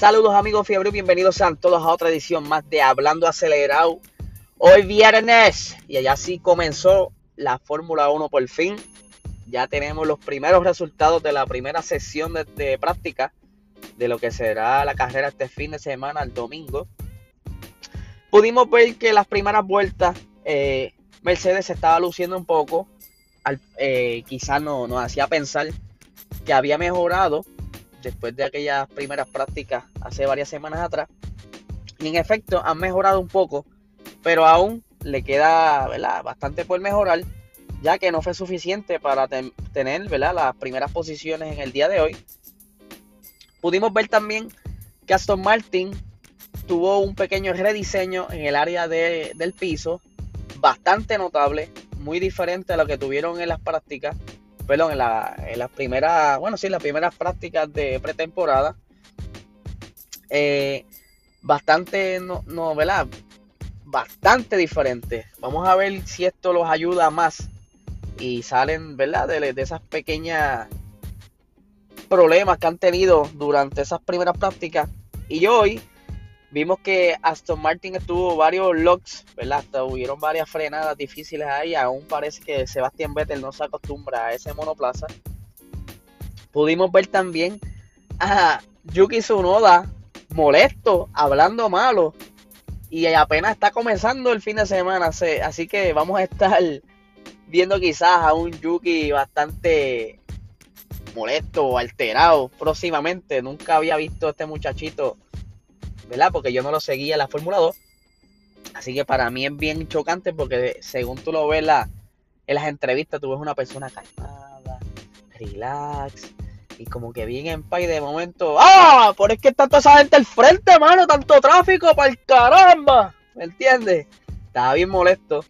Saludos amigos Fiebre, bienvenidos sean todos a otra edición más de Hablando Acelerado. Hoy viernes y allá sí comenzó la Fórmula 1 por fin. Ya tenemos los primeros resultados de la primera sesión de, práctica de lo que será la carrera este fin de semana, el domingo. Pudimos ver que las primeras vueltas eh, Mercedes se estaba luciendo un poco. Eh, quizás no, nos hacía pensar que había mejorado después de aquellas primeras prácticas hace varias semanas atrás. Y en efecto han mejorado un poco, pero aún le queda bastante por mejorar, ya que no fue suficiente para tener las primeras posiciones en el día de hoy. Pudimos ver también que Aston Martin tuvo un pequeño rediseño en el área del piso, bastante notable, muy diferente a lo que tuvieron en las prácticas perdón, en, las primeras, bueno, sí, las primeras prácticas de pretemporada. Eh, bastante, no, no, ¿verdad? Bastante diferente. Vamos a ver si esto los ayuda más y salen, ¿verdad? De, de esas pequeñas problemas que han tenido durante esas primeras prácticas. Y hoy Vimos que Aston Martin estuvo varios locks, ¿verdad? Hubieron varias frenadas difíciles ahí. Aún parece que Sebastián Vettel no se acostumbra a ese monoplaza. Pudimos ver también a Yuki Tsunoda molesto, hablando malo. Y apenas está comenzando el fin de semana. Así que vamos a estar viendo quizás a un Yuki bastante molesto alterado próximamente. Nunca había visto a este muchachito ¿verdad? Porque yo no lo seguía la Fórmula 2. Así que para mí es bien chocante porque según tú lo ves en las entrevistas, tú ves una persona calmada, relax, y como que bien en paz y de momento, ¡ah! Por es que está toda esa gente al frente, mano, tanto tráfico para el caramba, ¿me entiendes? Estaba bien molesto.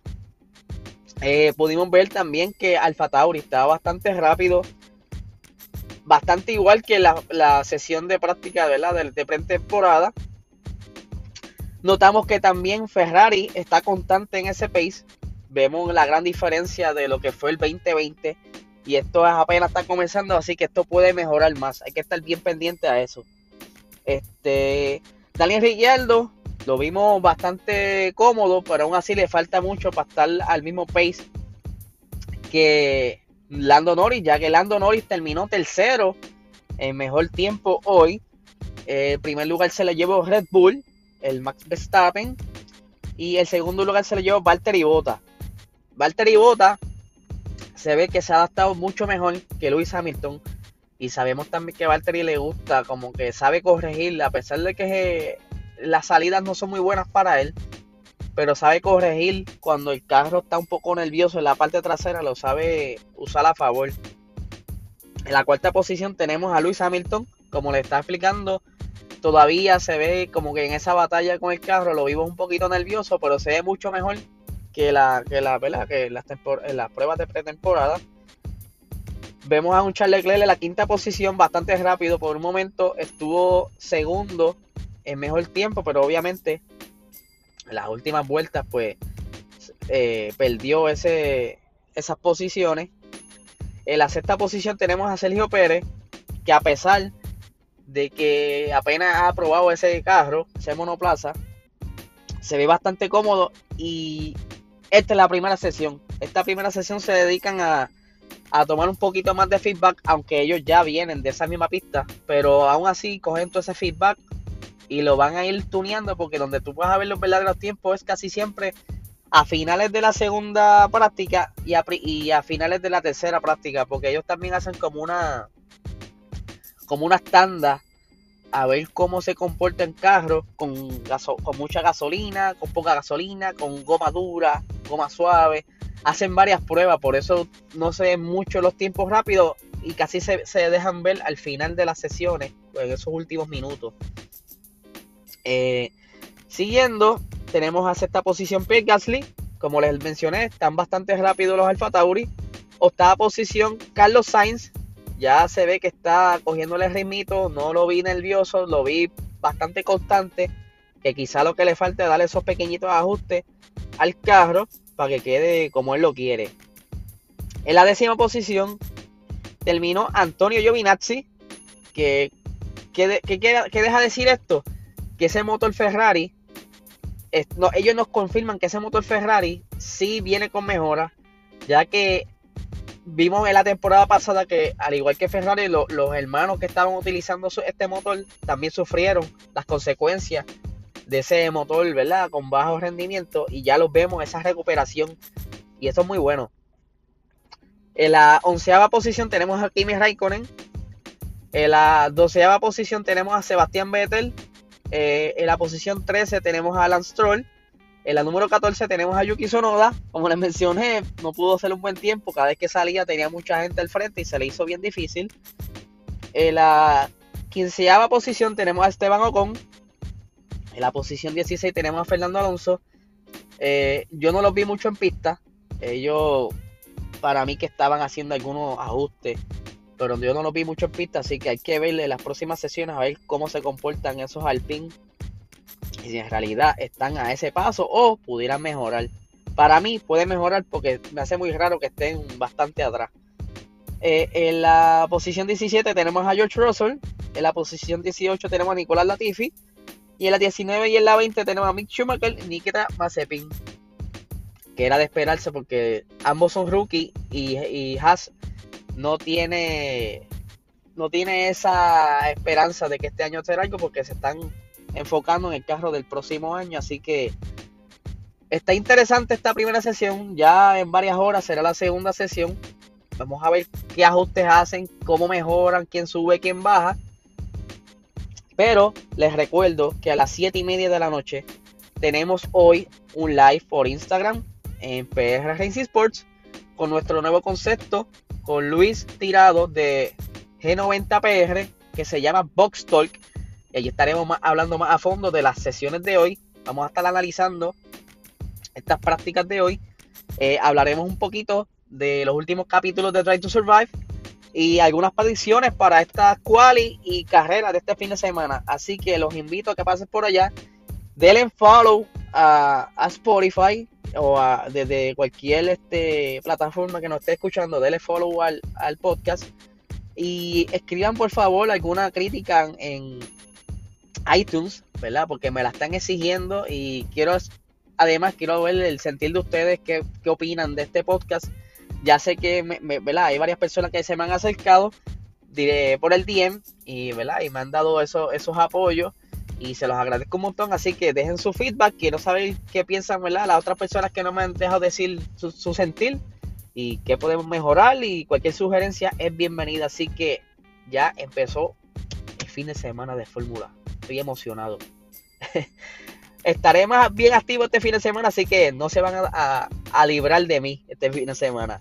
Eh, pudimos ver también que Alfa Tauri estaba bastante rápido, bastante igual que la, sesión de práctica ¿verdad? de, de pretemporada. Notamos que también Ferrari está constante en ese pace. Vemos la gran diferencia de lo que fue el 2020 y esto apenas está comenzando, así que esto puede mejorar más. Hay que estar bien pendiente a eso. Este, Daniel Ricciardo lo vimos bastante cómodo, pero aún así le falta mucho para estar al mismo pace que Lando Norris, ya que Lando Norris terminó tercero en mejor tiempo hoy. El primer lugar se le llevó Red Bull el Max Verstappen. Y el segundo lugar se le llevó Valtteri Bota. Valtteri Bota se ve que se ha adaptado mucho mejor que Lewis Hamilton. Y sabemos también que Valtteri le gusta, como que sabe corregirla, a pesar de que las salidas no son muy buenas para él. Pero sabe corregir cuando el carro está un poco nervioso en la parte trasera, lo sabe usar a favor. En la cuarta posición tenemos a Lewis Hamilton, como le está explicando, todavía se ve como que en esa batalla con el carro lo vimos un poquito nervioso, pero se ve mucho mejor que la que la que las, pruebas de pretemporada. Vemos a un Charles Leclerc en la quinta posición bastante rápido, por un momento estuvo segundo en mejor tiempo, pero obviamente en las últimas vueltas pues eh, perdió ese, esas posiciones. En la sexta posición tenemos a Sergio Pérez, que a pesar de que apenas ha probado ese carro, ese monoplaza, se ve bastante cómodo y esta es la primera sesión. Esta primera sesión se dedican a, tomar un poquito más de feedback, aunque ellos ya vienen de esa misma pista, pero aún así cogen todo ese feedback y lo van a ir tuneando porque donde tú vas a ver los verdaderos tiempos es casi siempre a finales de la segunda práctica y a, y a finales de la tercera práctica, porque ellos también hacen como una como una tanda a ver cómo se comporta el carro con, con mucha gasolina, con poca gasolina, con goma dura, goma suave. Hacen varias pruebas, por eso no se ven mucho los tiempos rápidos y casi se, dejan ver al final de las sesiones, en esos últimos minutos. Eh, siguiendo, tenemos a sexta posición Pierre Gasly. Como les mencioné, están bastante rápidos los Alfa Tauri. Octava posición Carlos Sainz ya se ve que está cogiéndole ritmito, no lo vi nervioso, lo vi bastante constante, que quizá lo que le falta es darle esos pequeñitos ajustes al carro para que quede como él lo quiere. En la décima posición terminó Antonio Giovinazzi, que ¿qué, qué, qué deja decir esto? Que ese motor Ferrari, no, ellos nos confirman que ese motor Ferrari sí viene con mejora, ya que vimos en la temporada pasada que, al igual que Ferrari, los hermanos que estaban utilizando este motor también sufrieron las consecuencias de ese motor, ¿verdad? Con bajo rendimiento y ya los vemos, esa recuperación y eso es muy bueno. En la onceava posición tenemos a Kimi Raikkonen. En la doceava posición tenemos a Sebastián Vettel. Eh, en la posición 13 tenemos a Alan Stroll. En la número 14 tenemos a Yuki Sonoda. Como les mencioné, no pudo hacer un buen tiempo. Cada vez que salía tenía mucha gente al frente y se le hizo bien difícil. En la quinceava posición tenemos a Esteban Ocon. En la posición 16 tenemos a Fernando Alonso. Eh, yo no los vi mucho en pista. Ellos, para mí, que estaban haciendo algunos ajustes. Pero yo no los vi mucho en pista. Así que hay que verle las próximas sesiones a ver cómo se comportan esos Alpine y si en realidad están a ese paso o pudieran mejorar. Para mí puede mejorar porque me hace muy raro que estén bastante atrás. Eh, en la posición 17 tenemos a George Russell. En la posición 18 tenemos a Nicolás Latifi. Y en la 19 y en la 20 tenemos a Mick Schumacher y Nikita Mazepin. Que era de esperarse porque ambos son rookie y, y Haas no tiene, no tiene esa esperanza de que este año será algo porque se están enfocando en el carro del próximo año. Así que está interesante esta primera sesión. Ya en varias horas será la segunda sesión. Vamos a ver qué ajustes hacen, cómo mejoran, quién sube, quién baja. Pero les recuerdo que a las 7 y media de la noche tenemos hoy un live por Instagram en PR Racing Sports con nuestro nuevo concepto con Luis Tirado de G90PR que se llama Box Talk y allí estaremos hablando más a fondo de las sesiones de hoy. Vamos a estar analizando estas prácticas de hoy. Eh, hablaremos un poquito de los últimos capítulos de Try to Survive y algunas predicciones para estas quali y carreras de este fin de semana. Así que los invito a que pasen por allá. Denle follow a, Spotify o desde cualquier este, plataforma que nos esté escuchando. Denle follow al, al podcast. Y escriban por favor alguna crítica en, iTunes, ¿verdad? Porque me la están exigiendo y quiero, además, quiero ver el sentir de ustedes, qué, qué opinan de este podcast. Ya sé que, me, ¿verdad? Hay varias personas que se me han acercado diré, por el DM y, ¿verdad? Y me han dado esos, esos apoyos y se los agradezco un montón. Así que dejen su feedback. Quiero saber qué piensan, ¿verdad? Las otras personas que no me han dejado decir su, su sentir y qué podemos mejorar. Y cualquier sugerencia es bienvenida. Así que ya empezó el fin de semana de Fórmula estoy emocionado. Estaré más bien activo este fin de semana, así que no se van a, a librar de mí este fin de semana.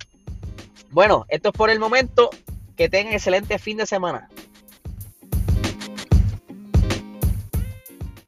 Bueno, esto es por el momento. Que tengan excelente fin de semana.